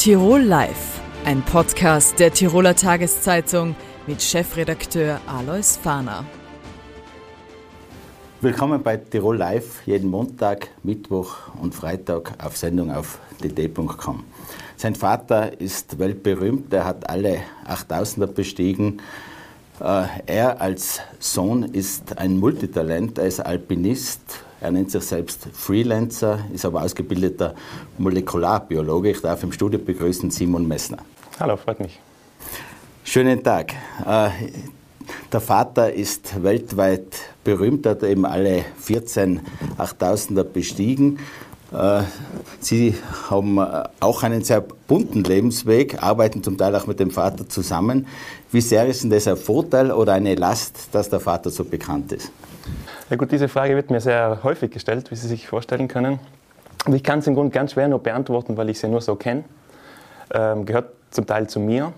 Tirol Live, ein Podcast der Tiroler Tageszeitung mit Chefredakteur Alois Fahner. Willkommen bei Tirol Live, jeden Montag, Mittwoch und Freitag auf Sendung auf dd.com. Sein Vater ist weltberühmt, er hat alle 8000er bestiegen. Äh, er als Sohn ist ein Multitalent, er ist Alpinist, er nennt sich selbst Freelancer, ist aber ausgebildeter Molekularbiologe. Ich darf im Studio begrüßen Simon Messner. Hallo, freut mich. Schönen Tag. Äh, der Vater ist weltweit berühmt, hat eben alle 14 8000er bestiegen. Äh, Sie haben äh, auch einen sehr bunten Lebensweg, arbeiten zum Teil auch mit dem Vater zusammen. Wie sehr ist denn das ein Vorteil oder eine Last, dass der Vater so bekannt ist? Ja gut, diese Frage wird mir sehr häufig gestellt, wie Sie sich vorstellen können. Aber ich kann es im Grunde ganz schwer nur beantworten, weil ich sie nur so kenne. Ähm, gehört zum Teil zu mir.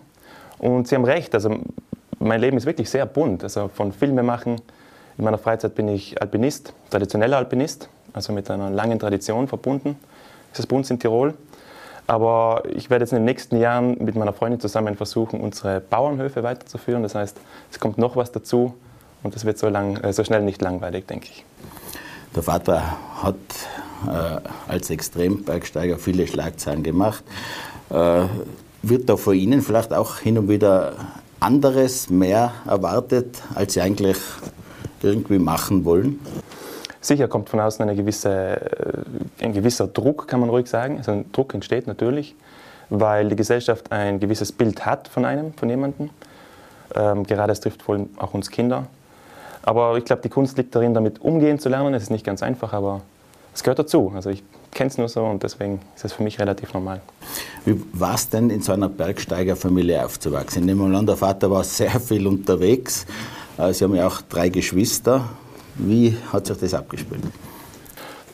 Und Sie haben recht, also mein Leben ist wirklich sehr bunt. Also von Filme machen, in meiner Freizeit bin ich Alpinist, traditioneller Alpinist, also mit einer langen Tradition verbunden. Das ist bei uns in Tirol. Aber ich werde jetzt in den nächsten Jahren mit meiner Freundin zusammen versuchen, unsere Bauernhöfe weiterzuführen. Das heißt, es kommt noch was dazu. Und das wird so, lang, äh, so schnell nicht langweilig, denke ich. Der Vater hat äh, als Extrembergsteiger viele Schlagzeilen gemacht. Äh, wird da von Ihnen vielleicht auch hin und wieder anderes, mehr erwartet, als Sie eigentlich irgendwie machen wollen? Sicher kommt von außen eine gewisse, äh, ein gewisser Druck, kann man ruhig sagen. Also ein Druck entsteht natürlich, weil die Gesellschaft ein gewisses Bild hat von einem, von jemandem. Ähm, gerade es trifft vor allem auch uns Kinder. Aber ich glaube, die Kunst liegt darin, damit umgehen zu lernen. Es ist nicht ganz einfach, aber es gehört dazu. Also ich kenne es nur so und deswegen ist es für mich relativ normal. Wie war es denn, in so einer Bergsteigerfamilie aufzuwachsen? Ich nehme an, der Vater war sehr viel unterwegs. Äh, Sie haben ja auch drei Geschwister. Wie hat sich das abgespielt?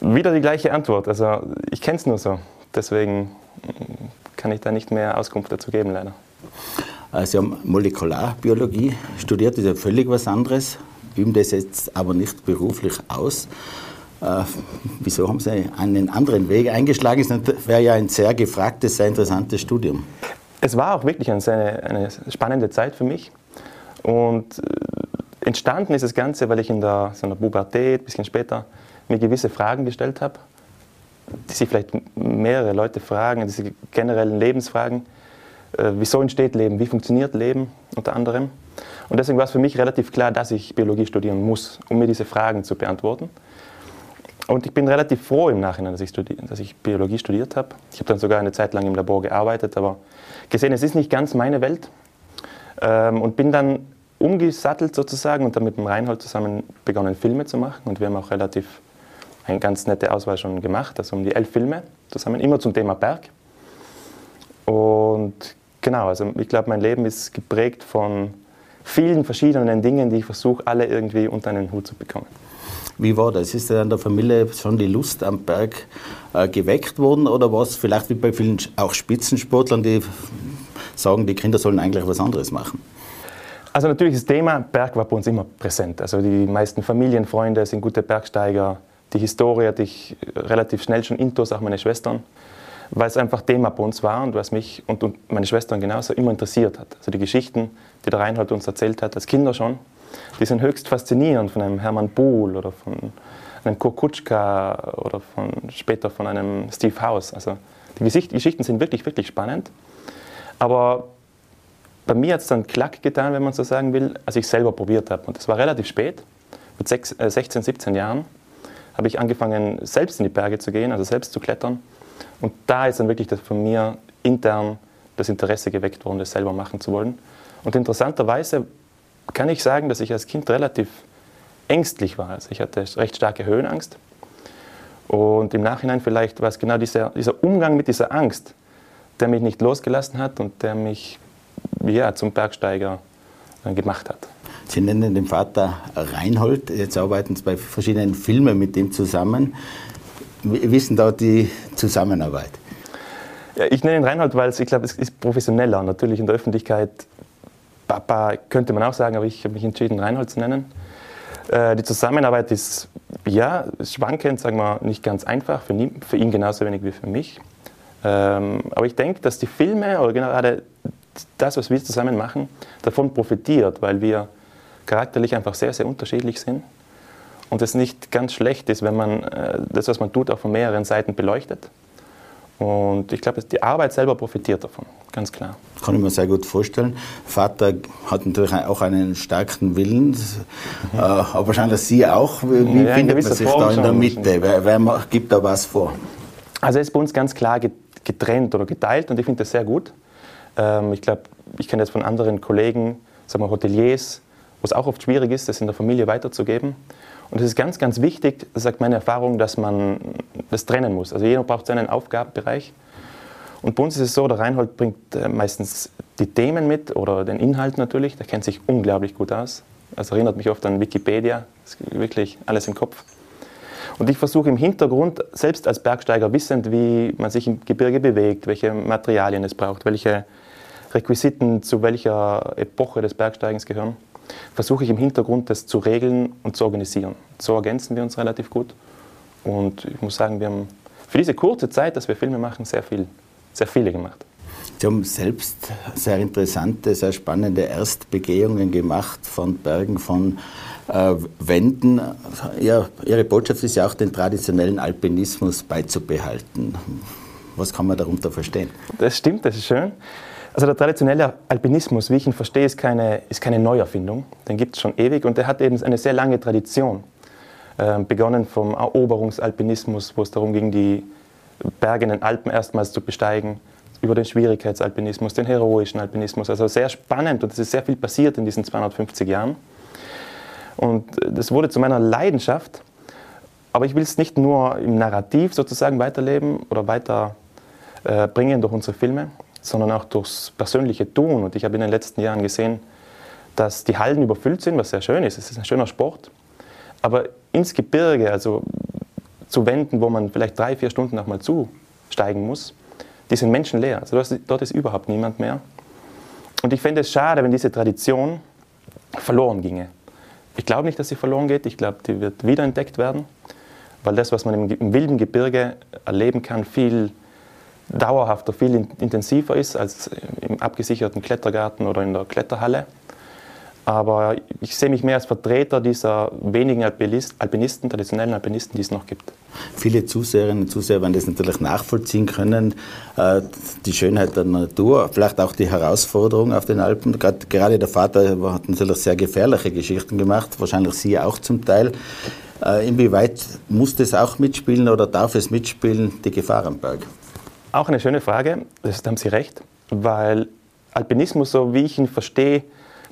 Wieder die gleiche Antwort. Also ich kenne es nur so. Deswegen mm, kann ich da nicht mehr Auskunft dazu geben, leider. Äh, Sie haben Molekularbiologie studiert, das ist ja völlig was anderes üben das jetzt aber nicht beruflich aus. Äh, wieso haben Sie einen anderen Weg eingeschlagen? Das wäre ja ein sehr gefragtes, sehr interessantes Studium. Es war auch wirklich eine, eine spannende Zeit für mich. Und äh, entstanden ist das Ganze, weil ich in der, so einer Pubertät, ein bisschen später, mir gewisse Fragen gestellt habe, die sich vielleicht mehrere Leute fragen, diese generellen Lebensfragen. Äh, wieso entsteht Leben? Wie funktioniert Leben unter anderem? Und deswegen war es für mich relativ klar, dass ich Biologie studieren muss, um mir diese Fragen zu beantworten. Und ich bin relativ froh im Nachhinein, dass ich, dass ich Biologie studiert habe. Ich habe dann sogar eine Zeit lang im Labor gearbeitet, aber gesehen, es ist nicht ganz meine Welt. Ähm, und bin dann umgesattelt sozusagen und dann mit dem Reinhold zusammen begonnen, Filme zu machen. Und wir haben auch relativ eine ganz nette Auswahl schon gemacht, also um die elf Filme zusammen, immer zum Thema Berg. Und genau, also ich glaube, mein Leben ist geprägt von vielen verschiedenen Dingen, die ich versuche, alle irgendwie unter einen Hut zu bekommen. Wie war das? Ist in der Familie schon die Lust am Berg äh, geweckt worden oder war es vielleicht wie bei vielen auch Spitzensportlern, die sagen, die Kinder sollen eigentlich was anderes machen? Also natürlich das Thema Berg war bei uns immer präsent. Also die meisten Familienfreunde sind gute Bergsteiger. Die Historie hatte ich relativ schnell schon intus, auch meine Schwestern weil es einfach Thema bei uns war und was mich und, und meine Schwestern genauso immer interessiert hat. Also die Geschichten, die der Reinhold uns erzählt hat, als Kinder schon, die sind höchst faszinierend von einem Hermann Buhl oder von einem Kurkutschka oder von, später von einem Steve House. Also die Geschichten sind wirklich, wirklich spannend. Aber bei mir hat es dann Klack getan, wenn man so sagen will, als ich selber probiert habe. Und das war relativ spät, mit 16, 17 äh, Jahren habe ich angefangen, selbst in die Berge zu gehen, also selbst zu klettern. Und da ist dann wirklich das von mir intern das Interesse geweckt worden, das selber machen zu wollen. Und interessanterweise kann ich sagen, dass ich als Kind relativ ängstlich war. Also ich hatte recht starke Höhenangst. Und im Nachhinein vielleicht war es genau dieser, dieser Umgang mit dieser Angst, der mich nicht losgelassen hat und der mich ja, zum Bergsteiger gemacht hat. Sie nennen den Vater Reinhold, jetzt arbeiten Sie bei verschiedenen Filmen mit ihm zusammen. Wie ist denn da die Zusammenarbeit? Ja, ich nenne ihn Reinhold, weil ich glaube, es ist professioneller. Natürlich in der Öffentlichkeit, Papa könnte man auch sagen, aber ich habe mich entschieden, Reinhold zu nennen. Äh, die Zusammenarbeit ist ja schwankend, sagen wir nicht ganz einfach, für, nie, für ihn genauso wenig wie für mich. Ähm, aber ich denke, dass die Filme oder gerade das, was wir zusammen machen, davon profitiert, weil wir charakterlich einfach sehr, sehr unterschiedlich sind und es nicht ganz schlecht ist, wenn man äh, das, was man tut, auch von mehreren Seiten beleuchtet. Und ich glaube, die Arbeit selber profitiert davon, ganz klar. Kann ich mir sehr gut vorstellen. Vater hat natürlich auch einen starken Willen, mhm. aber wahrscheinlich Sie auch. Wie ja, findet man sich Form da in der Mitte? Wer, wer, gibt da was vor? Also es ist bei uns ganz klar getrennt oder geteilt und ich finde das sehr gut. Ähm, ich glaube, ich kenne das von anderen Kollegen, sagen wir Hoteliers, wo es auch oft schwierig ist, das in der Familie weiterzugeben. Und es ist ganz, ganz wichtig, das sagt meine Erfahrung, dass man das trennen muss. Also jeder braucht seinen Aufgabenbereich. Und bei uns ist es so, der Reinhold bringt äh, meistens die Themen mit oder den Inhalt natürlich. Der kennt sich unglaublich gut aus. Das erinnert mich oft an Wikipedia. Das ist wirklich alles im Kopf. Und ich versuche im Hintergrund, selbst als Bergsteiger wissend, wie man sich im Gebirge bewegt, welche Materialien es braucht, welche Requisiten zu welcher Epoche des Bergsteigens gehören, versuche ich im Hintergrund das zu regeln und zu organisieren. So ergänzen wir uns relativ gut. Und ich muss sagen, wir haben für diese kurze Zeit, dass wir Filme machen, sehr, viel, sehr viele gemacht. Sie haben selbst sehr interessante, sehr spannende Erstbegehungen gemacht von Bergen, von äh, Wänden. Ja, Ihre Botschaft ist ja auch, den traditionellen Alpinismus beizubehalten. Was kann man darunter verstehen? Das stimmt, das ist schön. Also der traditionelle Alpinismus, wie ich ihn verstehe, ist keine, ist keine Neuerfindung. Den gibt es schon ewig und der hat eben eine sehr lange Tradition. Ähm, begonnen vom Eroberungsalpinismus, wo es darum ging, die Berge in den Alpen erstmals zu besteigen, über den Schwierigkeitsalpinismus, den heroischen Alpinismus. Also sehr spannend und es ist sehr viel passiert in diesen 250 Jahren. Und das wurde zu meiner Leidenschaft. Aber ich will es nicht nur im Narrativ sozusagen weiterleben oder weiterbringen äh, durch unsere Filme, sondern auch durchs persönliche Tun. Und ich habe in den letzten Jahren gesehen, dass die Hallen überfüllt sind, was sehr schön ist. Es ist ein schöner Sport. Aber ins Gebirge, also zu Wänden, wo man vielleicht drei, vier Stunden nochmal zusteigen muss, die sind menschenleer. Also dort ist überhaupt niemand mehr. Und ich fände es schade, wenn diese Tradition verloren ginge. Ich glaube nicht, dass sie verloren geht. Ich glaube, die wird wiederentdeckt werden, weil das, was man im wilden Gebirge erleben kann, viel dauerhafter, viel intensiver ist als im abgesicherten Klettergarten oder in der Kletterhalle. Aber ich sehe mich mehr als Vertreter dieser wenigen Alpinisten, traditionellen Alpinisten, die es noch gibt. Viele Zuseherinnen und Zuseher werden das natürlich nachvollziehen können. Äh, die Schönheit der Natur, vielleicht auch die Herausforderung auf den Alpen. Gerade der Vater hat natürlich sehr gefährliche Geschichten gemacht, wahrscheinlich Sie auch zum Teil. Äh, inwieweit muss das auch mitspielen oder darf es mitspielen, die Gefahr am Berg? Auch eine schöne Frage, das haben Sie recht, weil Alpinismus, so wie ich ihn verstehe,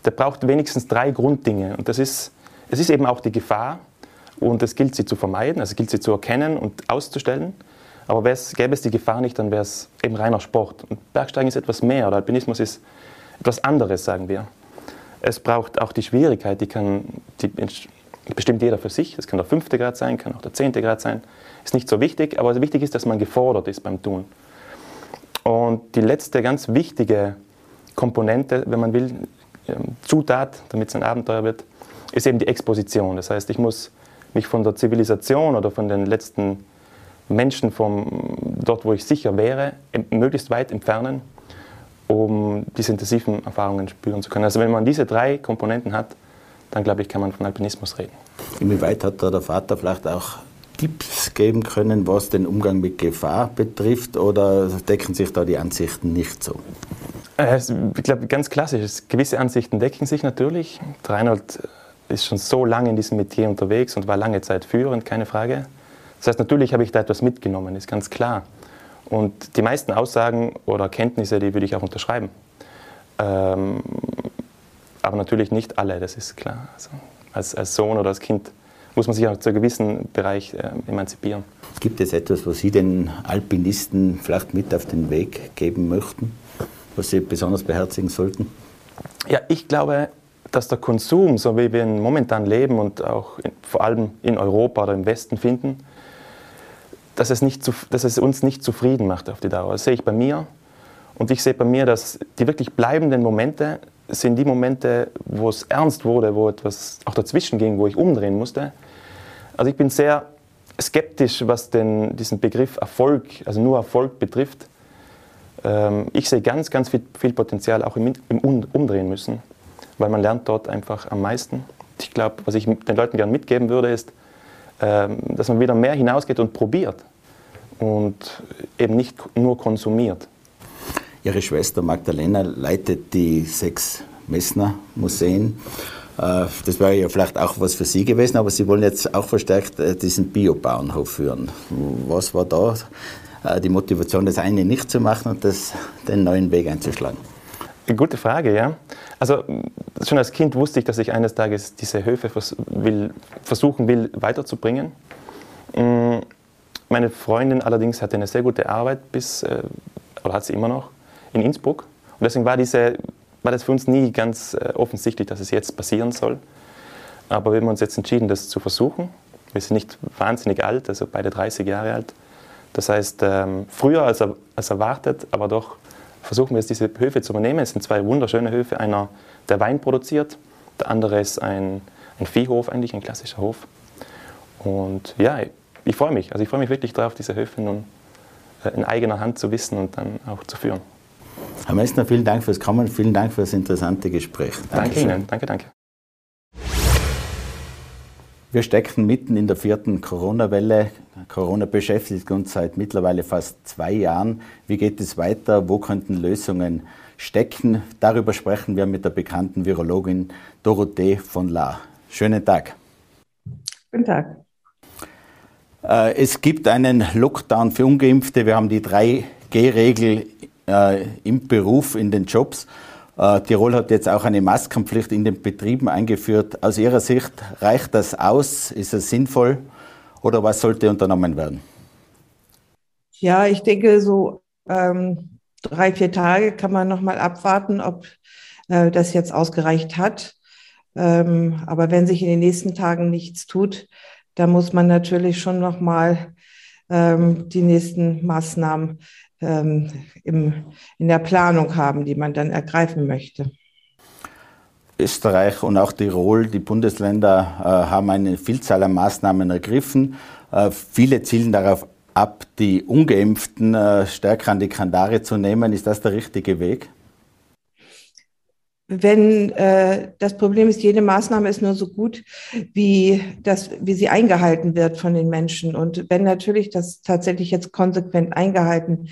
der braucht wenigstens drei Grunddinge. Und das ist, es ist eben auch die Gefahr und es gilt sie zu vermeiden, also es gilt sie zu erkennen und auszustellen. Aber gäbe es die Gefahr nicht, dann wäre es eben reiner Sport. Und Bergsteigen ist etwas mehr oder Alpinismus ist etwas anderes, sagen wir. Es braucht auch die Schwierigkeit, die kann, die bestimmt jeder für sich. Es kann der fünfte Grad sein, kann auch der zehnte Grad sein. Ist nicht so wichtig, aber wichtig ist, dass man gefordert ist beim Tun. Und die letzte ganz wichtige Komponente, wenn man will, ähm, Zutat, damit es ein Abenteuer wird, ist eben die Exposition. Das heißt, ich muss mich von der Zivilisation oder von den letzten Menschen, vom, dort wo ich sicher wäre, möglichst weit entfernen, um diese intensiven Erfahrungen spüren zu können. Also wenn man diese drei Komponenten hat, dann glaube ich, kann man von Alpinismus reden. Inwieweit hat da der Vater vielleicht auch Tipps geben können, was den Umgang mit Gefahr betrifft, oder decken sich da die Ansichten nicht so? Äh, ich glaube, ganz klassisch. Gewisse Ansichten decken sich natürlich. Reinhold ist schon so lange in diesem Metier unterwegs und war lange Zeit führend, keine Frage. Das heißt, natürlich habe ich da etwas mitgenommen, ist ganz klar. Und die meisten Aussagen oder Erkenntnisse, die würde ich auch unterschreiben. Ähm, aber natürlich nicht alle, das ist klar. Also als, als Sohn oder als Kind muss man sich auch zu einem gewissen Bereich äh, emanzipieren. Gibt es etwas, was Sie den Alpinisten vielleicht mit auf den Weg geben möchten, was Sie besonders beherzigen sollten? Ja, ich glaube, dass der Konsum, so wie wir ihn momentan leben und auch in, vor allem in Europa oder im Westen finden, dass es, nicht dass es uns nicht zufrieden macht auf die Dauer. Das sehe ich bei mir. Und ich sehe bei mir, dass die wirklich bleibenden Momente sind die Momente, wo es ernst wurde, wo etwas auch dazwischen ging, wo ich umdrehen musste. Also ich bin sehr skeptisch, was den, diesen Begriff Erfolg, also nur Erfolg betrifft. Ähm, ich sehe ganz, ganz viel, viel Potenzial auch im, im Umdrehen müssen, weil man lernt dort einfach am meisten. Ich glaube, was ich den Leuten gerne mitgeben würde, ist, ähm, dass man wieder mehr hinausgeht und probiert und eben nicht nur konsumiert. Ihre Schwester Magdalena leitet die sechs Messner Museen. Äh, das wäre ja vielleicht auch was für Sie gewesen, aber Sie wollen jetzt auch verstärkt äh, diesen Biobauernhof führen. Was war da äh, die Motivation, das eine nicht zu machen und das, den neuen Weg einzuschlagen? Gute Frage, ja. Also schon als Kind wusste ich, dass ich eines Tages diese Höfe vers will, versuchen will weiterzubringen. Mm, meine Freundin allerdings hatte eine sehr gute Arbeit bis, oder hat sie immer noch, in Innsbruck. Und deswegen war, diese, war das für uns nie ganz offensichtlich, dass es jetzt passieren soll. Aber wir haben uns jetzt entschieden, das zu versuchen. Wir sind nicht wahnsinnig alt, also beide 30 Jahre alt. Das heißt, ähm, früher als, als erwartet, aber doch versuchen wir jetzt diese Höfe zu übernehmen. Es sind zwei wunderschöne Höfe. Einer, der Wein produziert, der andere ist ein, ein Viehhof, eigentlich ein klassischer Hof. Und ja, ich freue mich. Also ich freue mich wirklich darauf, diese Höfe nun äh, in eigener Hand zu wissen und dann auch zu führen. Herr Meißner, vielen Dank fürs Kommen, vielen Dank für das interessante Gespräch. Dankeschön. Danke Ihnen, danke, danke. Wir stecken mitten in der vierten Corona-Welle. Corona beschäftigt uns seit mittlerweile fast zwei Jahren. Wie geht es weiter? Wo könnten Lösungen stecken? Darüber sprechen wir mit der bekannten Virologin Dorothee von La. Schönen Tag. Guten Tag. Äh, es gibt einen Lockdown für Ungeimpfte. Wir haben die 3G-Regel äh, im Beruf, in den Jobs. Äh, Tirol hat jetzt auch eine Maskenpflicht in den Betrieben eingeführt. Aus Ihrer Sicht reicht das aus? Ist es sinnvoll? Oder was sollte unternommen werden? Ja, ich denke, so ähm, drei, vier Tage kann man noch mal abwarten, ob äh, das jetzt ausgereicht hat. Ähm, aber wenn sich in den nächsten Tagen nichts tut, dann muss man natürlich schon noch mal ähm, die nächsten Maßnahmen ähm, im, in der Planung haben, die man dann ergreifen möchte. Österreich und auch Tirol, die Bundesländer, äh, haben eine Vielzahl an Maßnahmen ergriffen. Äh, viele zielen darauf ab, die Ungeimpften äh, stärker an die Kandare zu nehmen. Ist das der richtige Weg? Wenn äh, das Problem ist, jede Maßnahme ist nur so gut, wie, das, wie sie eingehalten wird von den Menschen. Und wenn natürlich das tatsächlich jetzt konsequent eingehalten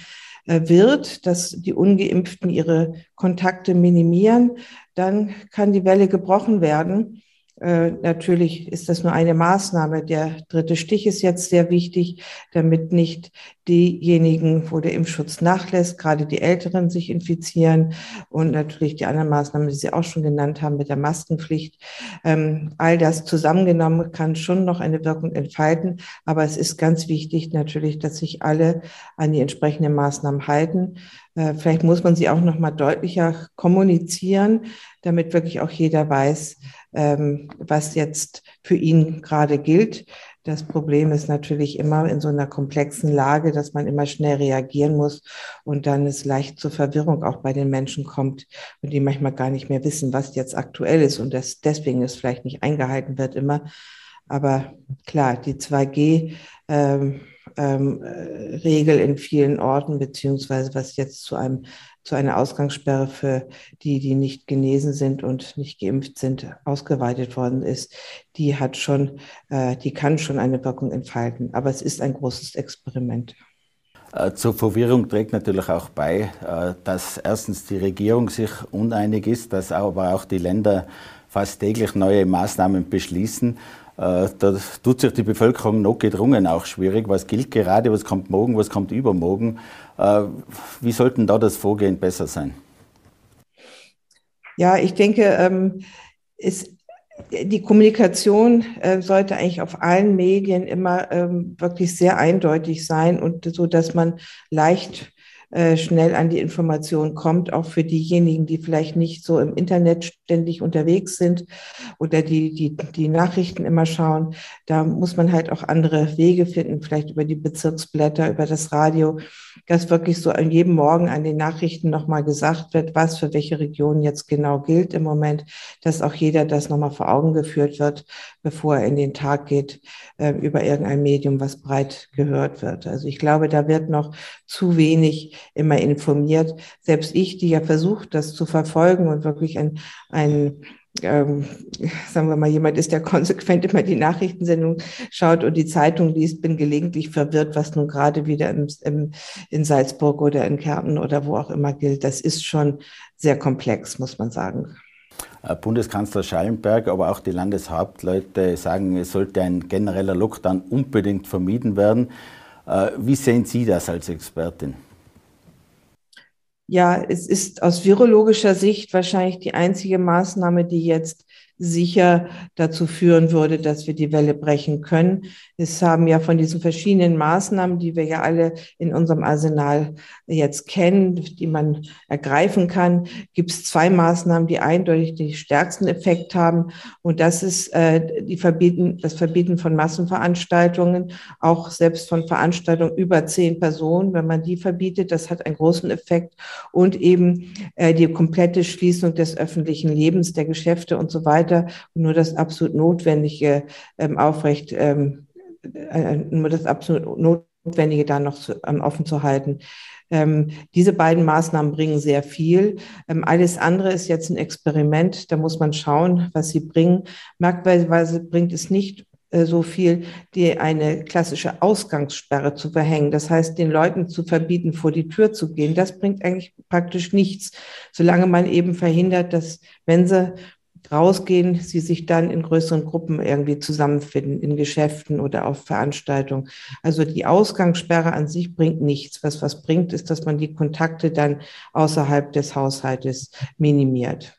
äh, wird, dass die ungeimpften ihre Kontakte minimieren, dann kann die Welle gebrochen werden. Äh, natürlich ist das nur eine Maßnahme. Der dritte Stich ist jetzt sehr wichtig, damit nicht diejenigen, wo der Impfschutz nachlässt, gerade die Älteren sich infizieren und natürlich die anderen Maßnahmen, die Sie auch schon genannt haben mit der Maskenpflicht. Ähm, all das zusammengenommen kann schon noch eine Wirkung entfalten, aber es ist ganz wichtig natürlich, dass sich alle an die entsprechenden Maßnahmen halten. Äh, vielleicht muss man sie auch noch mal deutlicher kommunizieren, damit wirklich auch jeder weiß, ähm, was jetzt für ihn gerade gilt. Das Problem ist natürlich immer in so einer komplexen Lage, dass man immer schnell reagieren muss und dann es leicht zur Verwirrung auch bei den Menschen kommt und die manchmal gar nicht mehr wissen, was jetzt aktuell ist und das deswegen es vielleicht nicht eingehalten wird immer. Aber klar, die 2G ähm, ähm, äh, Regel in vielen Orten, beziehungsweise was jetzt zu einem zu einer Ausgangssperre für die, die nicht genesen sind und nicht geimpft sind, ausgeweitet worden ist, die hat schon, äh, die kann schon eine Wirkung entfalten. Aber es ist ein großes Experiment. Äh, zur Verwirrung trägt natürlich auch bei, äh, dass erstens die Regierung sich uneinig ist, dass aber auch die Länder fast täglich neue Maßnahmen beschließen. Äh, da tut sich die Bevölkerung notgedrungen auch schwierig. Was gilt gerade, was kommt morgen, was kommt übermorgen? Äh, wie sollten da das Vorgehen besser sein? Ja, ich denke, ähm, ist, die Kommunikation äh, sollte eigentlich auf allen Medien immer ähm, wirklich sehr eindeutig sein und so, dass man leicht schnell an die Information kommt, auch für diejenigen, die vielleicht nicht so im Internet ständig unterwegs sind oder die, die, die Nachrichten immer schauen. Da muss man halt auch andere Wege finden, vielleicht über die Bezirksblätter, über das Radio, dass wirklich so an jedem Morgen an den Nachrichten nochmal gesagt wird, was für welche Region jetzt genau gilt im Moment, dass auch jeder das nochmal vor Augen geführt wird, bevor er in den Tag geht, äh, über irgendein Medium, was breit gehört wird. Also ich glaube, da wird noch zu wenig immer informiert. Selbst ich, die ja versucht, das zu verfolgen und wirklich ein, ein ähm, sagen wir mal, jemand ist, der konsequent immer die Nachrichtensendung schaut und die Zeitung liest, bin gelegentlich verwirrt, was nun gerade wieder im, im, in Salzburg oder in Kärnten oder wo auch immer gilt. Das ist schon sehr komplex, muss man sagen. Äh, Bundeskanzler Schallenberg, aber auch die Landeshauptleute sagen, es sollte ein genereller Lockdown unbedingt vermieden werden. Äh, wie sehen Sie das als Expertin? Ja, es ist aus virologischer Sicht wahrscheinlich die einzige Maßnahme, die jetzt sicher dazu führen würde, dass wir die Welle brechen können. Es haben ja von diesen verschiedenen Maßnahmen, die wir ja alle in unserem Arsenal jetzt kennen, die man ergreifen kann, gibt es zwei Maßnahmen, die eindeutig den stärksten Effekt haben. Und das ist äh, die Verbieten, das Verbieten von Massenveranstaltungen, auch selbst von Veranstaltungen über zehn Personen. Wenn man die verbietet, das hat einen großen Effekt. Und eben äh, die komplette Schließung des öffentlichen Lebens, der Geschäfte und so weiter. Und nur das absolut Notwendige ähm, aufrecht ähm, äh, nur das absolut Notwendige da noch zu, ähm, offen zu halten. Ähm, diese beiden Maßnahmen bringen sehr viel. Ähm, alles andere ist jetzt ein Experiment. Da muss man schauen, was sie bringen. Merkweise bringt es nicht äh, so viel, die eine klassische Ausgangssperre zu verhängen. Das heißt, den Leuten zu verbieten, vor die Tür zu gehen. Das bringt eigentlich praktisch nichts, solange man eben verhindert, dass, wenn sie rausgehen, sie sich dann in größeren Gruppen irgendwie zusammenfinden, in Geschäften oder auf Veranstaltungen. Also die Ausgangssperre an sich bringt nichts. Was was bringt, ist, dass man die Kontakte dann außerhalb des Haushaltes minimiert.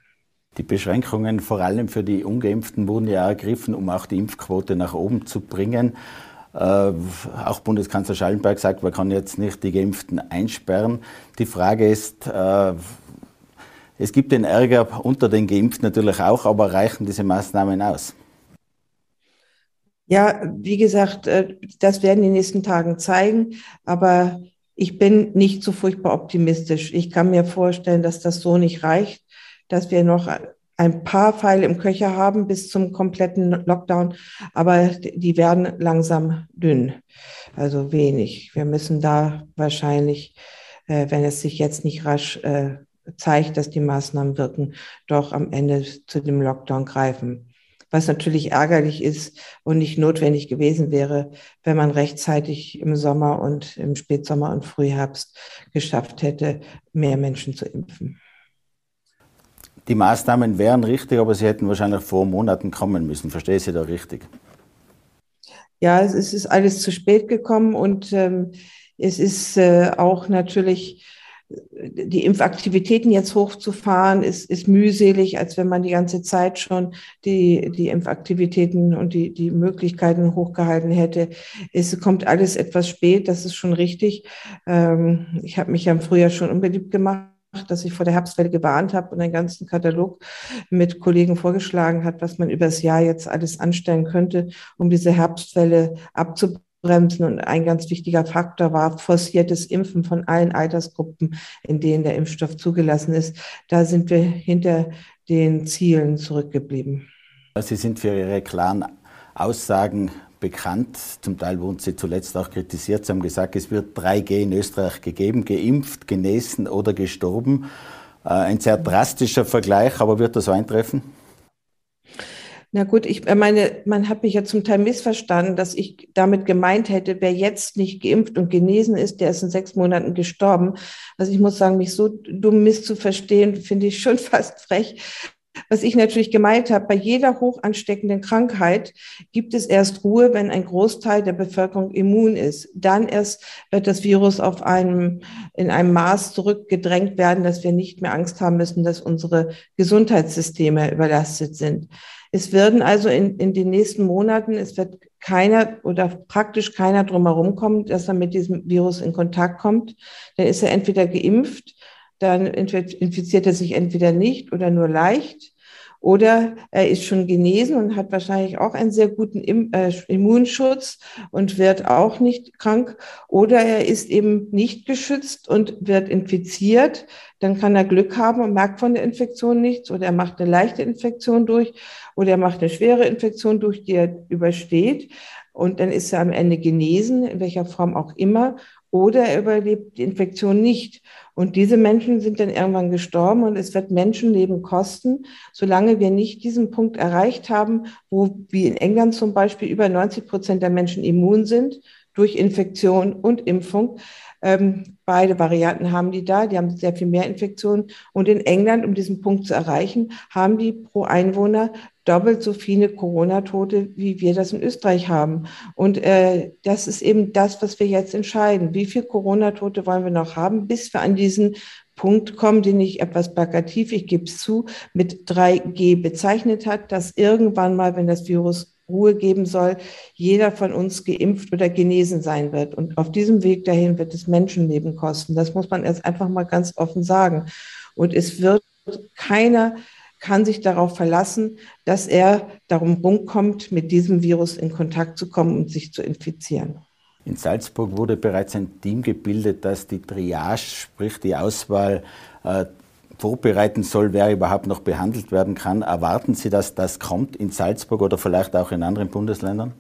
Die Beschränkungen vor allem für die Ungeimpften wurden ja ergriffen, um auch die Impfquote nach oben zu bringen. Äh, auch Bundeskanzler Schallenberg sagt, man kann jetzt nicht die Geimpften einsperren. Die Frage ist, äh, es gibt den Ärger unter den Geimpften natürlich auch, aber reichen diese Maßnahmen aus? Ja, wie gesagt, äh, das werden die nächsten Tagen zeigen, aber ich bin nicht so furchtbar optimistisch. Ich kann mir vorstellen, dass das so nicht reicht, dass wir noch ein paar Pfeile im Köcher haben bis zum kompletten Lockdown, aber die werden langsam dünn, also wenig. Wir müssen da wahrscheinlich, äh, wenn es sich jetzt nicht rasch äh, zeigt, dass die Maßnahmen wirken, doch am Ende zu dem Lockdown greifen. Was natürlich ärgerlich ist und nicht notwendig gewesen wäre, wenn man rechtzeitig im Sommer und im Spätsommer und Frühherbst geschafft hätte, mehr Menschen zu impfen. Die Maßnahmen wären richtig, aber sie hätten wahrscheinlich vor Monaten kommen müssen. Verstehe ich Sie da richtig? Ja, es ist alles zu spät gekommen und ähm, es ist äh, auch natürlich die Impfaktivitäten jetzt hochzufahren, ist, ist mühselig, als wenn man die ganze Zeit schon die, die Impfaktivitäten und die, die Möglichkeiten hochgehalten hätte. Es kommt alles etwas spät, das ist schon richtig. Ähm, ich habe mich ja im Frühjahr schon unbeliebt gemacht dass ich vor der Herbstwelle gewarnt habe und einen ganzen Katalog mit Kollegen vorgeschlagen hat, was man übers Jahr jetzt alles anstellen könnte, um diese Herbstwelle abzubauen bremsen. Und ein ganz wichtiger Faktor war forciertes Impfen von allen Altersgruppen, in denen der Impfstoff zugelassen ist. Da sind wir hinter den Zielen zurückgeblieben. Sie sind für Ihre klaren Aussagen bekannt. Zum Teil wurden Sie zuletzt auch kritisiert. Sie haben gesagt, es wird 3G in Österreich gegeben, geimpft, genesen oder gestorben. Äh, ein sehr drastischer Vergleich, aber wird das eintreffen? Na gut, ich meine, man hat mich ja zum Teil missverstanden, dass ich damit gemeint hätte, wer jetzt nicht geimpft und genesen ist, der ist in sechs Monaten gestorben. Also ich muss sagen, mich so dumm misszuverstehen, finde ich schon fast frech. Was ich natürlich gemeint habe, bei jeder hoch ansteckenden Krankheit gibt es erst Ruhe, wenn ein Großteil der Bevölkerung immun ist. Dann erst wird das Virus auf einem, in einem Maß zurückgedrängt werden, dass wir nicht mehr Angst haben müssen, dass unsere Gesundheitssysteme überlastet sind. Es werden also in, in den nächsten Monaten, es wird keiner oder praktisch keiner drumherum kommen, dass er mit diesem Virus in Kontakt kommt. Dann ist er entweder geimpft, dann infiziert er sich entweder nicht oder nur leicht. Oder er ist schon genesen und hat wahrscheinlich auch einen sehr guten äh, Immunschutz und wird auch nicht krank. Oder er ist eben nicht geschützt und wird infiziert. Dann kann er Glück haben und merkt von der Infektion nichts. Oder er macht eine leichte Infektion durch. Oder er macht eine schwere Infektion durch, die er übersteht. und dann ist er am Ende genesen, in welcher Form auch immer, oder er überlebt die Infektion nicht. Und diese Menschen sind dann irgendwann gestorben und es wird Menschenleben kosten, solange wir nicht diesen Punkt erreicht haben, wo wie in England zum Beispiel über 90 Prozent der Menschen immun sind durch Infektion und Impfung. Ähm, beide Varianten haben die da, die haben sehr viel mehr Infektionen. Und in England, um diesen Punkt zu erreichen, haben die pro Einwohner doppelt so viele Corona-Tote, wie wir das in Österreich haben. Und äh, das ist eben das, was wir jetzt entscheiden. Wie viele Corona-Tote wollen wir noch haben, bis wir an diesen Punkt kommen, den ich etwas plakativ, ich gebe es zu, mit 3G bezeichnet hat, dass irgendwann mal, wenn das Virus Ruhe geben soll, jeder von uns geimpft oder genesen sein wird. Und auf diesem Weg dahin wird es Menschenleben kosten. Das muss man erst einfach mal ganz offen sagen. Und es wird keiner kann sich darauf verlassen, dass er darum rumkommt, mit diesem Virus in Kontakt zu kommen und sich zu infizieren. In Salzburg wurde bereits ein Team gebildet, das die Triage, sprich die Auswahl, äh, vorbereiten soll, wer überhaupt noch behandelt werden kann. Erwarten Sie, dass das kommt in Salzburg oder vielleicht auch in anderen Bundesländern?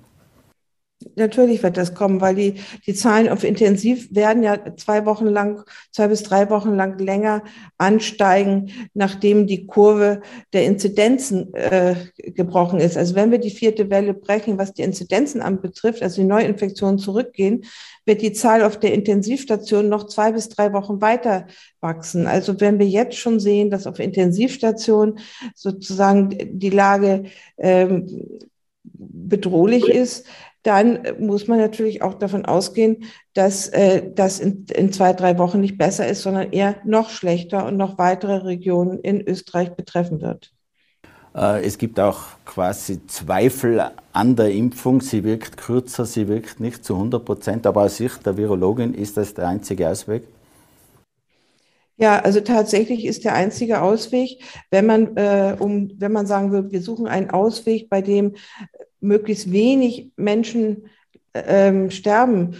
Natürlich wird das kommen, weil die, die Zahlen auf Intensiv werden ja zwei Wochen lang, zwei bis drei Wochen lang länger ansteigen, nachdem die Kurve der Inzidenzen äh, gebrochen ist. Also wenn wir die vierte Welle brechen, was die Inzidenzen anbetrifft, also die Neuinfektionen zurückgehen, wird die Zahl auf der Intensivstation noch zwei bis drei Wochen weiter wachsen. Also wenn wir jetzt schon sehen, dass auf Intensivstationen sozusagen die Lage ähm, bedrohlich ist, dann muss man natürlich auch davon ausgehen, dass äh, das in, in zwei, drei Wochen nicht besser ist, sondern eher noch schlechter und noch weitere Regionen in Österreich betreffen wird. Äh, es gibt auch quasi Zweifel an der Impfung. Sie wirkt kürzer, sie wirkt nicht zu 100 Prozent. Aber aus Sicht der Virologin ist das der einzige Ausweg? Ja, also tatsächlich ist der einzige Ausweg, wenn man, äh, um, wenn man sagen würde, wir suchen einen Ausweg, bei dem möglichst wenig Menschen ähm, sterben.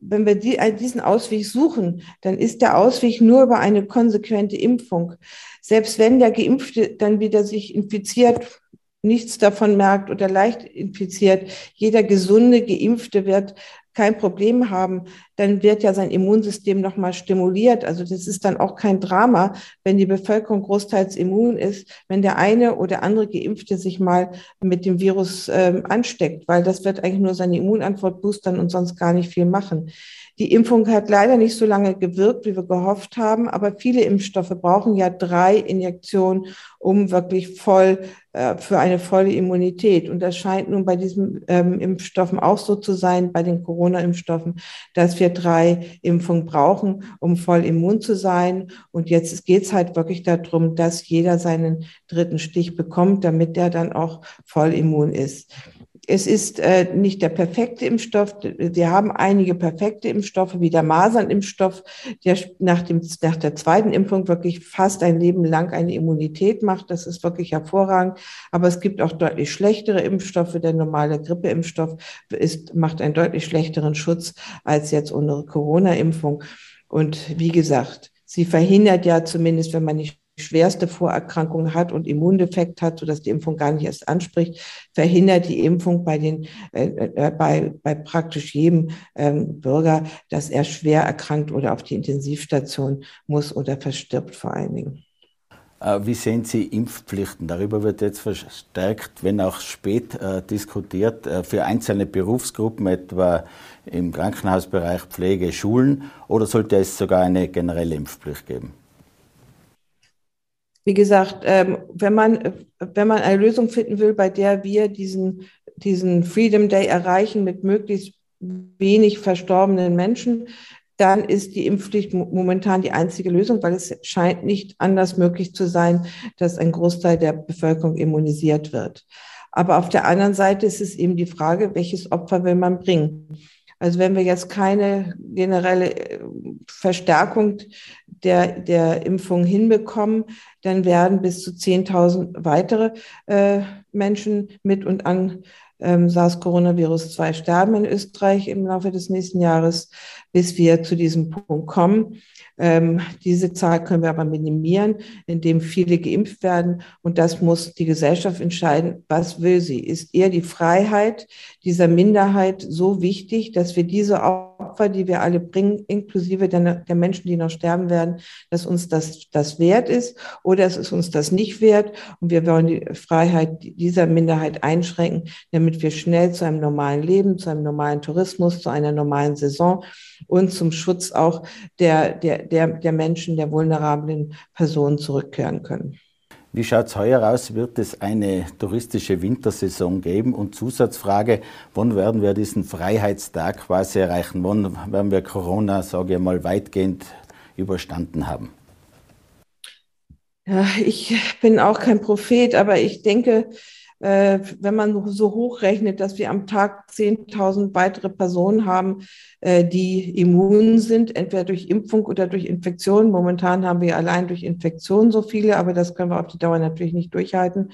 Wenn wir die, diesen Ausweg suchen, dann ist der Ausweg nur über eine konsequente Impfung. Selbst wenn der Geimpfte dann wieder sich infiziert, nichts davon merkt oder leicht infiziert, jeder gesunde Geimpfte wird kein Problem haben, dann wird ja sein Immunsystem nochmal stimuliert. Also das ist dann auch kein Drama, wenn die Bevölkerung großteils immun ist, wenn der eine oder andere Geimpfte sich mal mit dem Virus ähm, ansteckt, weil das wird eigentlich nur seine Immunantwort boostern und sonst gar nicht viel machen. Die Impfung hat leider nicht so lange gewirkt, wie wir gehofft haben, aber viele Impfstoffe brauchen ja drei Injektionen, um wirklich voll äh, für eine volle Immunität. Und das scheint nun bei diesen ähm, Impfstoffen auch so zu sein, bei den Corona-Impfstoffen, dass wir drei Impfungen brauchen, um voll immun zu sein. Und jetzt geht es halt wirklich darum, dass jeder seinen dritten Stich bekommt, damit er dann auch voll immun ist es ist äh, nicht der perfekte Impfstoff. Wir haben einige perfekte Impfstoffe, wie der Masernimpfstoff, der nach, dem, nach der zweiten Impfung wirklich fast ein Leben lang eine Immunität macht. Das ist wirklich hervorragend. Aber es gibt auch deutlich schlechtere Impfstoffe. Der normale Grippeimpfstoff ist, macht einen deutlich schlechteren Schutz als jetzt unsere Corona-Impfung. Und wie gesagt, sie verhindert ja zumindest, wenn man nicht schwerste Vorerkrankung hat und Immundefekt hat, sodass die Impfung gar nicht erst anspricht, verhindert die Impfung bei, den, äh, äh, bei, bei praktisch jedem ähm, Bürger, dass er schwer erkrankt oder auf die Intensivstation muss oder verstirbt vor allen Dingen. Äh, wie sehen Sie Impfpflichten? Darüber wird jetzt verstärkt, wenn auch spät äh, diskutiert, äh, für einzelne Berufsgruppen, etwa im Krankenhausbereich, Pflege, Schulen, oder sollte es sogar eine generelle Impfpflicht geben? Wie gesagt, ähm, wenn man, wenn man eine Lösung finden will, bei der wir diesen, diesen Freedom Day erreichen mit möglichst wenig verstorbenen Menschen, dann ist die Impfpflicht momentan die einzige Lösung, weil es scheint nicht anders möglich zu sein, dass ein Großteil der Bevölkerung immunisiert wird. Aber auf der anderen Seite ist es eben die Frage, welches Opfer will man bringen? Also wenn wir jetzt keine generelle äh, Verstärkung der, der Impfung hinbekommen, dann werden bis zu 10.000 weitere äh, Menschen mit und an ähm, SARS-Coronavirus-2 sterben in Österreich im Laufe des nächsten Jahres, bis wir zu diesem Punkt kommen. Ähm, diese Zahl können wir aber minimieren, indem viele geimpft werden. Und das muss die Gesellschaft entscheiden. Was will sie? Ist eher die Freiheit dieser Minderheit so wichtig, dass wir diese Opfer, die wir alle bringen, inklusive der, der Menschen, die noch sterben werden, dass uns das, das wert ist oder ist es uns das nicht wert? Und wir wollen die Freiheit dieser Minderheit einschränken, damit wir schnell zu einem normalen Leben, zu einem normalen Tourismus, zu einer normalen Saison und zum Schutz auch der, der, der, der Menschen, der vulnerablen Personen zurückkehren können. Wie schaut es heuer aus? Wird es eine touristische Wintersaison geben? Und Zusatzfrage, wann werden wir diesen Freiheitstag quasi erreichen? Wann werden wir Corona, sage ich mal, weitgehend überstanden haben? Ja, ich bin auch kein Prophet, aber ich denke, äh, wenn man so hochrechnet, dass wir am Tag 10.000 weitere Personen haben, äh, die immun sind, entweder durch Impfung oder durch Infektion. Momentan haben wir allein durch Infektion so viele, aber das können wir auf die Dauer natürlich nicht durchhalten.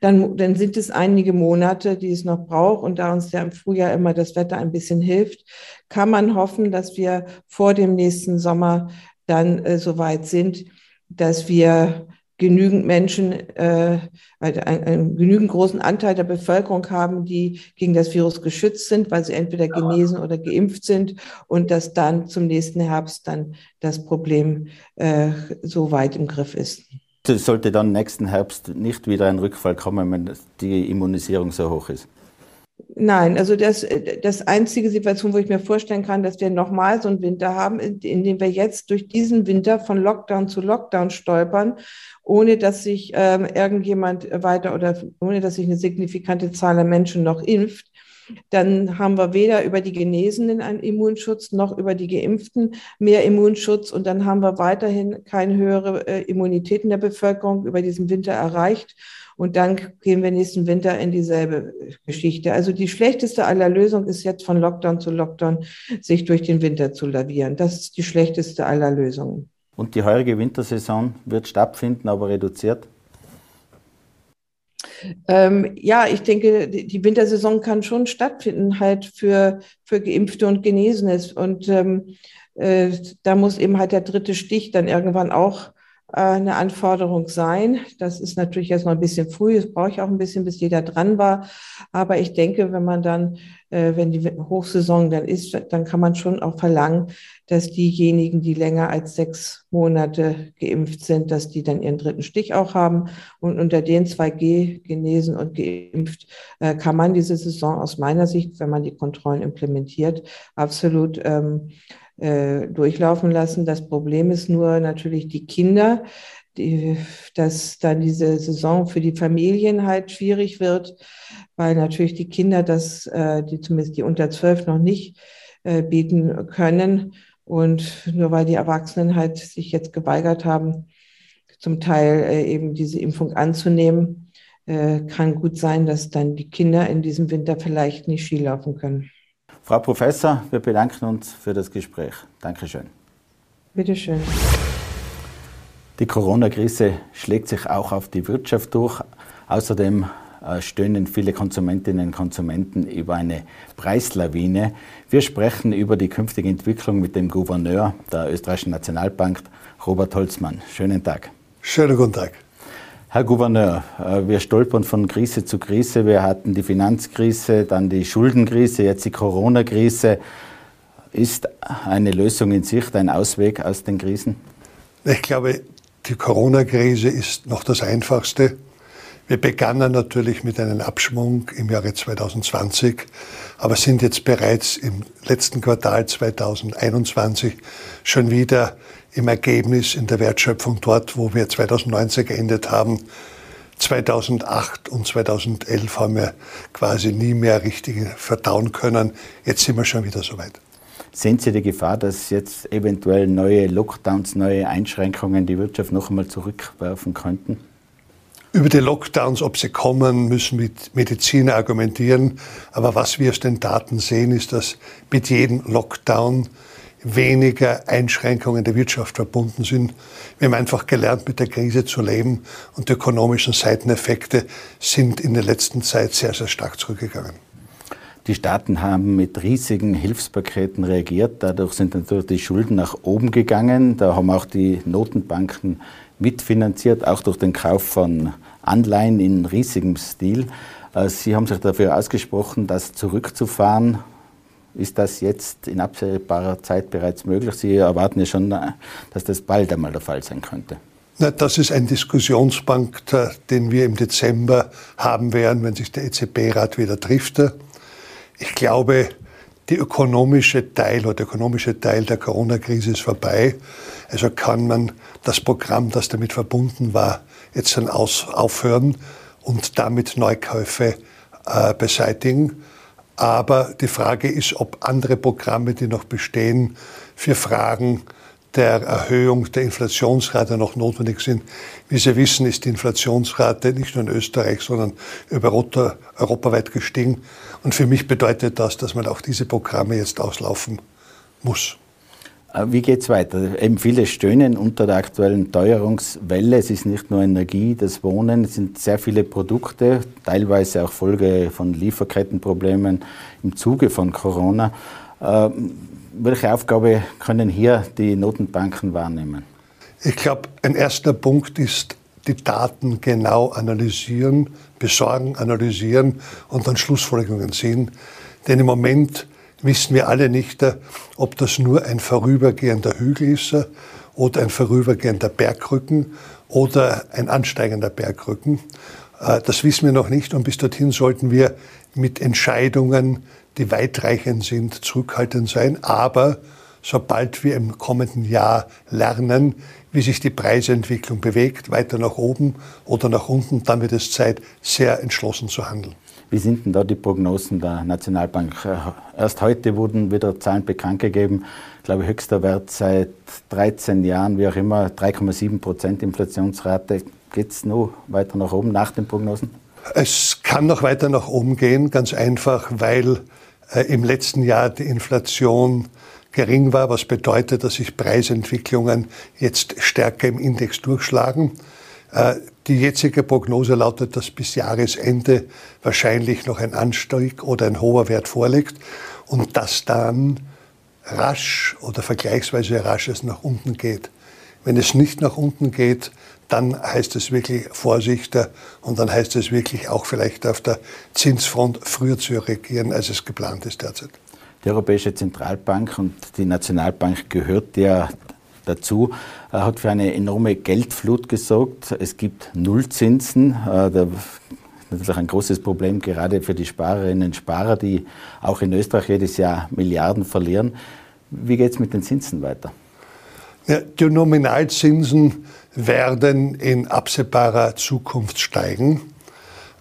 Dann, dann sind es einige Monate, die es noch braucht. Und da uns ja im Frühjahr immer das Wetter ein bisschen hilft, kann man hoffen, dass wir vor dem nächsten Sommer dann äh, so weit sind, dass wir genügend Menschen, äh, einen, einen genügend großen Anteil der Bevölkerung haben, die gegen das Virus geschützt sind, weil sie entweder genesen oder geimpft sind und dass dann zum nächsten Herbst dann das Problem äh, so weit im Griff ist. Es sollte dann nächsten Herbst nicht wieder ein Rückfall kommen, wenn die Immunisierung so hoch ist. Nein, also das, das einzige Situation, wo ich mir vorstellen kann, dass wir nochmal so einen Winter haben, in, in dem wir jetzt durch diesen Winter von Lockdown zu Lockdown stolpern, ohne dass sich ähm, irgendjemand weiter oder ohne dass sich eine signifikante Zahl der Menschen noch impft. Dann haben wir weder über die Genesenen einen Immunschutz noch über die Geimpften mehr Immunschutz. Und dann haben wir weiterhin keine höhere äh, Immunität in der Bevölkerung über diesen Winter erreicht. Und dann gehen wir nächsten Winter in dieselbe Geschichte. Also die schlechteste aller Lösungen ist jetzt von Lockdown zu Lockdown sich durch den Winter zu lavieren. Das ist die schlechteste aller Lösungen. Und die heurige Wintersaison wird stattfinden, aber reduziert? Ähm, ja, ich denke, die Wintersaison kann schon stattfinden, halt für, für Geimpfte und Genesenes. Und ähm, äh, da muss eben halt der dritte Stich dann irgendwann auch eine Anforderung sein. Das ist natürlich jetzt noch ein bisschen früh. Es brauche ich auch ein bisschen, bis jeder dran war. Aber ich denke, wenn man dann, äh, wenn die Hochsaison dann ist, dann kann man schon auch verlangen, dass diejenigen, die länger als sechs Monate geimpft sind, dass die dann ihren dritten Stich auch haben. Und unter den 2G genesen und geimpft äh, kann man diese Saison aus meiner Sicht, wenn man die Kontrollen implementiert, absolut ähm, äh, durchlaufen lassen. Das Problem ist nur natürlich die Kinder, die, dass dann diese Saison für die Familien halt schwierig wird, weil natürlich die Kinder das, äh, die zumindest die unter zwölf noch nicht äh, bieten können. Und nur weil die Erwachsenen halt sich jetzt geweigert haben, zum Teil äh, eben diese Impfung anzunehmen, äh, kann gut sein, dass dann die Kinder in diesem Winter vielleicht nicht Ski laufen können. Frau Professor, wir bedanken uns für das Gespräch. Dankeschön. Bitte schön. Die Corona-Krise schlägt sich auch auf die Wirtschaft durch. Außerdem äh, stöhnen viele Konsumentinnen und Konsumenten über eine Preislawine. Wir sprechen über die künftige Entwicklung mit dem Gouverneur der Österreichischen Nationalbank, Robert Holzmann. Schönen Tag. Schönen guten Tag. Herr Gouverneur, äh, wir stolpern von Krise zu Krise. Wir hatten die Finanzkrise, dann die Schuldenkrise, jetzt die Corona-Krise. Ist eine Lösung in Sicht, ein Ausweg aus den Krisen? Ich glaube, die Corona-Krise ist noch das Einfachste. Wir begannen natürlich mit einem Abschwung im Jahre 2020, aber sind jetzt bereits im letzten Quartal 2021 schon wieder im Ergebnis in der Wertschöpfung dort, wo wir 2019 geendet haben. 2008 und 2011 haben wir quasi nie mehr richtig verdauen können. Jetzt sind wir schon wieder soweit. Sehen Sie die Gefahr, dass jetzt eventuell neue Lockdowns, neue Einschränkungen die Wirtschaft noch einmal zurückwerfen könnten? Über die Lockdowns, ob sie kommen, müssen mit Mediziner argumentieren. Aber was wir aus den Daten sehen, ist, dass mit jedem Lockdown weniger Einschränkungen der Wirtschaft verbunden sind. Wir haben einfach gelernt, mit der Krise zu leben und die ökonomischen Seiteneffekte sind in der letzten Zeit sehr, sehr stark zurückgegangen. Die Staaten haben mit riesigen Hilfspaketen reagiert. Dadurch sind natürlich die Schulden nach oben gegangen. Da haben auch die Notenbanken mitfinanziert, auch durch den Kauf von Anleihen in riesigem Stil. Äh, Sie haben sich dafür ausgesprochen, das zurückzufahren. Ist das jetzt in absehbarer Zeit bereits möglich? Sie erwarten ja schon, äh, dass das bald einmal der Fall sein könnte. Das ist ein Diskussionsbank, den wir im Dezember haben werden, wenn sich der EZB-Rat wieder trifft. Ich glaube, die ökonomische Teil oder der ökonomische Teil der Corona-Krise ist vorbei. Also kann man das Programm, das damit verbunden war, jetzt dann aus, aufhören und damit Neukäufe äh, beseitigen. Aber die Frage ist, ob andere Programme, die noch bestehen, für Fragen der Erhöhung der Inflationsrate noch notwendig sind. Wie Sie wissen, ist die Inflationsrate nicht nur in Österreich, sondern europaweit gestiegen. Und für mich bedeutet das, dass man auch diese Programme jetzt auslaufen muss. Äh, wie geht es weiter? Eben viele stöhnen unter der aktuellen Teuerungswelle. Es ist nicht nur Energie, das Wohnen, es sind sehr viele Produkte, teilweise auch Folge von Lieferkettenproblemen im Zuge von Corona. Ähm, welche Aufgabe können hier die Notenbanken wahrnehmen? Ich glaube, ein erster Punkt ist, die Daten genau analysieren, besorgen, analysieren und dann Schlussfolgerungen ziehen. Denn im Moment wissen wir alle nicht, ob das nur ein vorübergehender Hügel ist oder ein vorübergehender Bergrücken oder ein ansteigender Bergrücken. Äh, das wissen wir noch nicht und bis dorthin sollten wir mit Entscheidungen die weitreichend sind, zurückhaltend sein. Aber sobald wir im kommenden Jahr lernen, wie sich die Preisentwicklung bewegt, weiter nach oben oder nach unten, dann wird es Zeit, sehr entschlossen zu handeln. Wie sind denn da die Prognosen der Nationalbank? Erst heute wurden wieder Zahlen bekannt gegeben. Ich glaube, höchster Wert seit 13 Jahren, wie auch immer, 3,7 Prozent Inflationsrate. Geht es noch weiter nach oben nach den Prognosen? Es kann noch weiter nach oben gehen, ganz einfach, weil äh, im letzten Jahr die Inflation gering war, was bedeutet, dass sich Preisentwicklungen jetzt stärker im Index durchschlagen. Äh, die jetzige Prognose lautet, dass bis Jahresende wahrscheinlich noch ein Anstieg oder ein hoher Wert vorliegt und dass dann rasch oder vergleichsweise rasch es nach unten geht. Wenn es nicht nach unten geht, dann heißt es wirklich Vorsicht und dann heißt es wirklich auch vielleicht auf der Zinsfront früher zu reagieren, als es geplant ist derzeit. Die Europäische Zentralbank und die Nationalbank gehört ja dazu, hat für eine enorme Geldflut gesorgt. Es gibt Nullzinsen. Äh, das ist natürlich ein großes Problem, gerade für die Sparerinnen und Sparer, die auch in Österreich jedes Jahr Milliarden verlieren. Wie geht es mit den Zinsen weiter? Ja, die Nominalzinsen werden in absehbarer Zukunft steigen,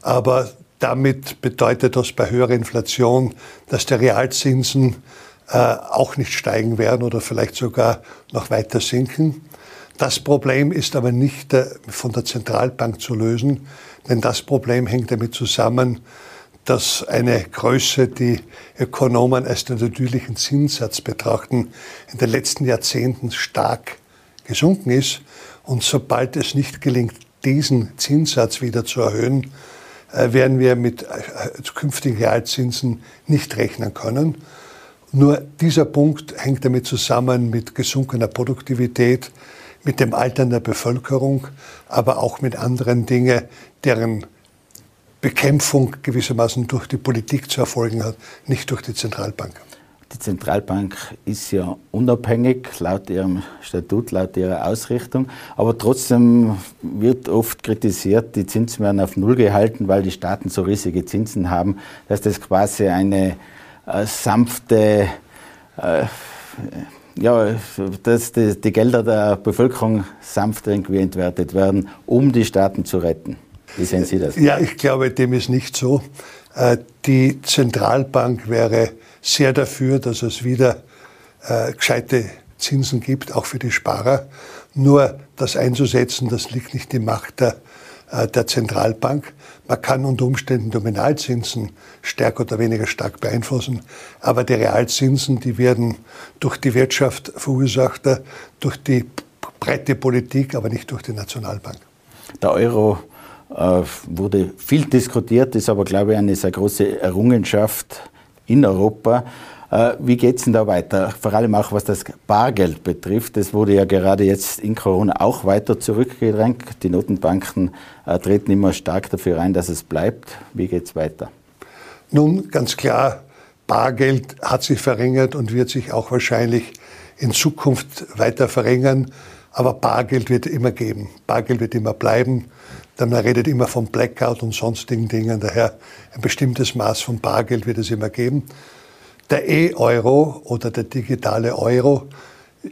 aber damit bedeutet das bei höherer Inflation, dass die Realzinsen auch nicht steigen werden oder vielleicht sogar noch weiter sinken. Das Problem ist aber nicht äh, von der Zentralbank zu lösen, denn das Problem hängt damit zusammen, dass eine Größe, die Ökonomen als den natürlichen Zinssatz betrachten, in den letzten Jahrzehnten stark gesunken ist. Und sobald es nicht gelingt, diesen Zinssatz wieder zu erhöhen, äh, werden wir mit äh, künftigen Realzinsen nicht rechnen können. Nur dieser Punkt hängt damit zusammen mit gesunkener Produktivität, mit dem Altern der Bevölkerung, aber auch mit anderen Dingen, deren Bekämpfung gewissermaßen durch die Politik zu erfolgen hat, nicht durch die Zentralbank. Die Zentralbank ist ja unabhängig laut ihrem Statut, laut ihrer Ausrichtung, aber trotzdem wird oft kritisiert, die Zinsen werden auf Null gehalten, weil die Staaten so riesige Zinsen haben, dass das quasi eine sanfte, äh, ja, dass die, die Gelder der Bevölkerung sanft irgendwie entwertet werden, um die Staaten zu retten. Wie sehen Sie das? Ja, ich glaube, dem ist nicht so. Äh, die Zentralbank wäre sehr dafür, dass es wieder äh, gescheite Zinsen gibt, auch für die Sparer. Nur das einzusetzen, das liegt nicht in Macht der äh, der Zentralbank. Man kann unter Umständen Nominalzinsen stärker oder weniger stark beeinflussen, aber die Realzinsen, die werden durch die Wirtschaft verursacht, äh, durch die breite Politik, aber nicht durch die Nationalbank. Der Euro äh, wurde viel diskutiert, ist aber, glaube ich, eine sehr große Errungenschaft in Europa. Äh, wie geht es denn da weiter? Vor allem auch was das Bargeld betrifft. Das wurde ja gerade jetzt in Corona auch weiter zurückgedrängt. Die Notenbanken äh, treten immer stark dafür ein, dass es bleibt. Wie geht es weiter? Nun, ganz klar, Bargeld hat sich verringert und wird sich auch wahrscheinlich in Zukunft weiter verringern. Aber Bargeld wird immer geben. Bargeld wird immer bleiben. Man redet immer von Blackout und sonstigen Dingen. Daher ein bestimmtes Maß von Bargeld wird es immer geben. Der E-Euro oder der digitale Euro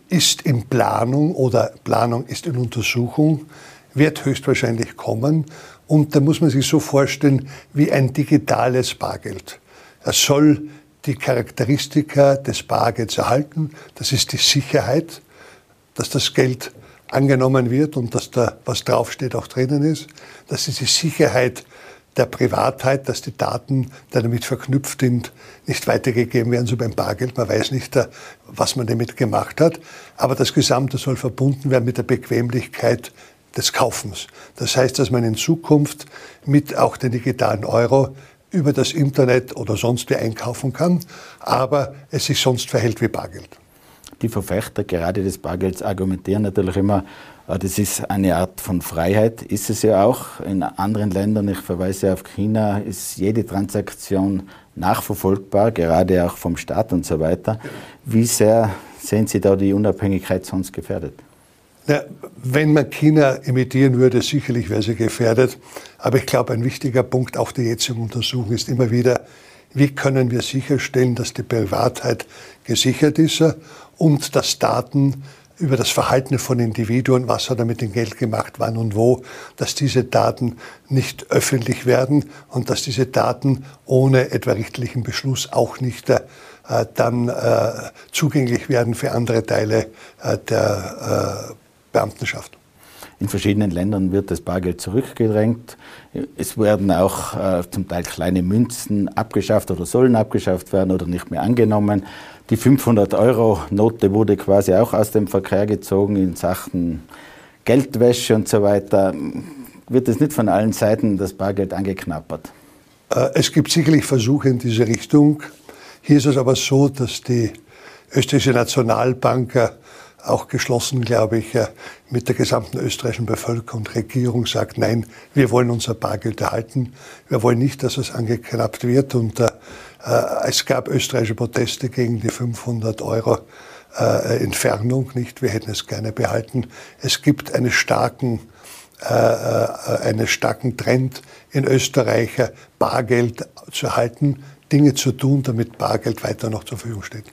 ist in Planung oder Planung ist in Untersuchung, wird höchstwahrscheinlich kommen. Und da muss man sich so vorstellen wie ein digitales Bargeld. Er soll die Charakteristika des Bargelds erhalten. Das ist die Sicherheit, dass das Geld angenommen wird und dass da was draufsteht auch drinnen ist. Das ist die Sicherheit der Privatheit, dass die Daten, die damit verknüpft sind, nicht weitergegeben werden, so beim Bargeld. Man weiß nicht, äh, was man damit gemacht hat. Aber das Gesamte soll verbunden werden mit der Bequemlichkeit des Kaufens. Das heißt, dass man in Zukunft mit auch den digitalen Euro über das Internet oder sonst wie einkaufen kann, aber es sich sonst verhält wie Bargeld. Die Verfechter gerade des Bargelds argumentieren natürlich immer, äh, das ist eine Art von Freiheit, ist es ja auch. In anderen Ländern, ich verweise auf China, ist jede Transaktion nachverfolgbar, gerade auch vom Staat und so weiter. Wie sehr sehen Sie da die Unabhängigkeit sonst gefährdet? Ja, wenn man China imitieren würde, sicherlich wäre sie gefährdet. Aber ich glaube, ein wichtiger Punkt auch der jetzigen Untersuchung ist immer wieder, wie können wir sicherstellen, dass die Privatheit gesichert ist und dass Daten über das Verhalten von Individuen, was hat er mit dem Geld gemacht, wann und wo, dass diese Daten nicht öffentlich werden und dass diese Daten ohne etwa richtlichen Beschluss auch nicht äh, dann äh, zugänglich werden für andere Teile äh, der äh, Beamtenschaft. In verschiedenen Ländern wird das Bargeld zurückgedrängt. Es werden auch äh, zum Teil kleine Münzen abgeschafft oder sollen abgeschafft werden oder nicht mehr angenommen. Die 500-Euro-Note wurde quasi auch aus dem Verkehr gezogen in Sachen Geldwäsche und so weiter. Wird es nicht von allen Seiten das Bargeld angeknappert? Äh, es gibt sicherlich Versuche in diese Richtung. Hier ist es aber so, dass die österreichische Nationalbank auch geschlossen, glaube ich, mit der gesamten österreichischen Bevölkerung und Regierung sagt, nein, wir wollen unser Bargeld erhalten. Wir wollen nicht, dass es angeknappt wird. Und äh, es gab österreichische Proteste gegen die 500 Euro äh, Entfernung. Nicht, wir hätten es gerne behalten. Es gibt einen starken, äh, äh einen starken Trend in Österreich, Bargeld zu erhalten, Dinge zu tun, damit Bargeld weiter noch zur Verfügung steht.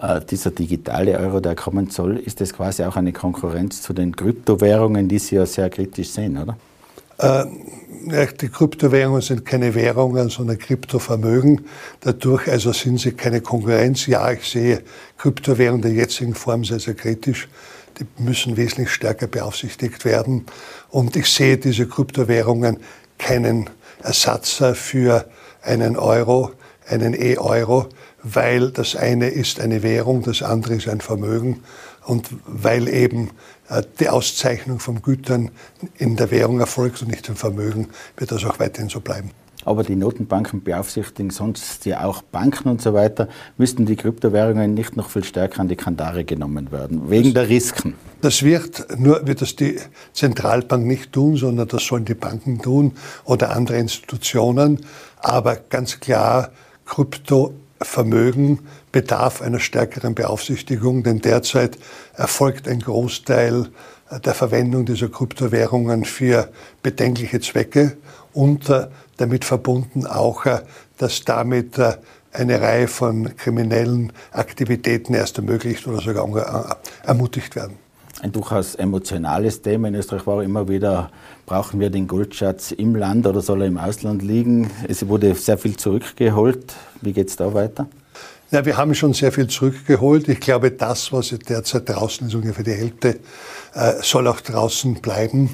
Äh, dieser digitale Euro, der kommen soll, ist das quasi auch eine Konkurrenz zu den Kryptowährungen, die Sie ja sehr kritisch sehen, oder? Äh, die Kryptowährungen sind keine Währungen, sondern Kryptovermögen. Dadurch also sind sie keine Konkurrenz. Ja, ich sehe Kryptowährungen der jetzigen Form sehr, sehr kritisch. Die müssen wesentlich stärker beaufsichtigt werden. Und ich sehe diese Kryptowährungen keinen Ersatz für einen Euro, einen E-Euro weil das eine ist eine Währung, das andere ist ein Vermögen und weil eben äh, die Auszeichnung von Gütern in der Währung erfolgt und nicht im Vermögen, wird das auch weiterhin so bleiben. Aber die Notenbanken beaufsichtigen sonst ja auch Banken und so weiter. Müssten die Kryptowährungen nicht noch viel stärker an die Kandare genommen werden, wegen das, der Risiken? Das wird nur wird das die Zentralbank nicht tun, sondern das sollen die Banken tun oder andere Institutionen. Aber ganz klar, Krypto Vermögen bedarf einer stärkeren Beaufsichtigung, denn derzeit erfolgt ein Großteil der Verwendung dieser Kryptowährungen für bedenkliche Zwecke und äh, damit verbunden auch, äh, dass damit äh, eine Reihe von kriminellen Aktivitäten erst ermöglicht oder sogar ermutigt werden ein durchaus emotionales Thema. In Österreich war immer wieder, brauchen wir den Goldschatz im Land oder soll er im Ausland liegen? Es wurde sehr viel zurückgeholt. Wie geht es da weiter? Ja, wir haben schon sehr viel zurückgeholt. Ich glaube, das, was derzeit draußen ist, ungefähr die Hälfte, äh, soll auch draußen bleiben.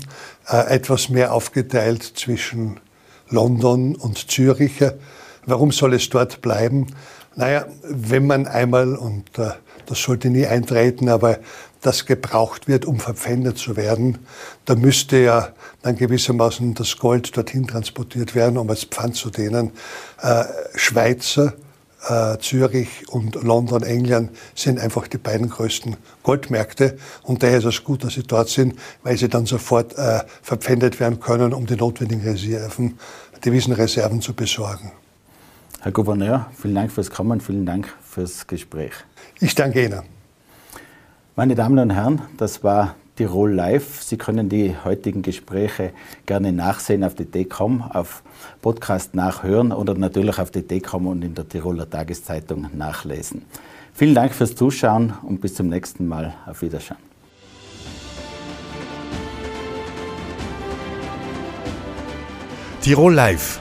Äh, etwas mehr aufgeteilt zwischen London und Zürich. Warum soll es dort bleiben? Naja, wenn man einmal, und äh, das sollte nie eintreten, aber das gebraucht wird, um verpfändet zu werden, da müsste ja dann gewissermaßen das Gold dorthin transportiert werden, um als Pfand zu dienen. Äh, Schweizer äh, Zürich und London, England sind einfach die beiden größten Goldmärkte. Und daher ist es gut, dass sie dort sind, weil sie dann sofort äh, verpfändet werden können, um die notwendigen Reserven, Devisenreserven zu besorgen. Herr Gouverneur, vielen Dank fürs Kommen, vielen Dank fürs Gespräch. Ich danke Ihnen. Meine Damen und Herren, das war Tirol Live. Sie können die heutigen Gespräche gerne nachsehen auf die DECOM, auf Podcast nachhören oder natürlich auf die DECOM und in der Tiroler Tageszeitung nachlesen. Vielen Dank fürs Zuschauen und bis zum nächsten Mal. Auf Wiedersehen. Tirol Live,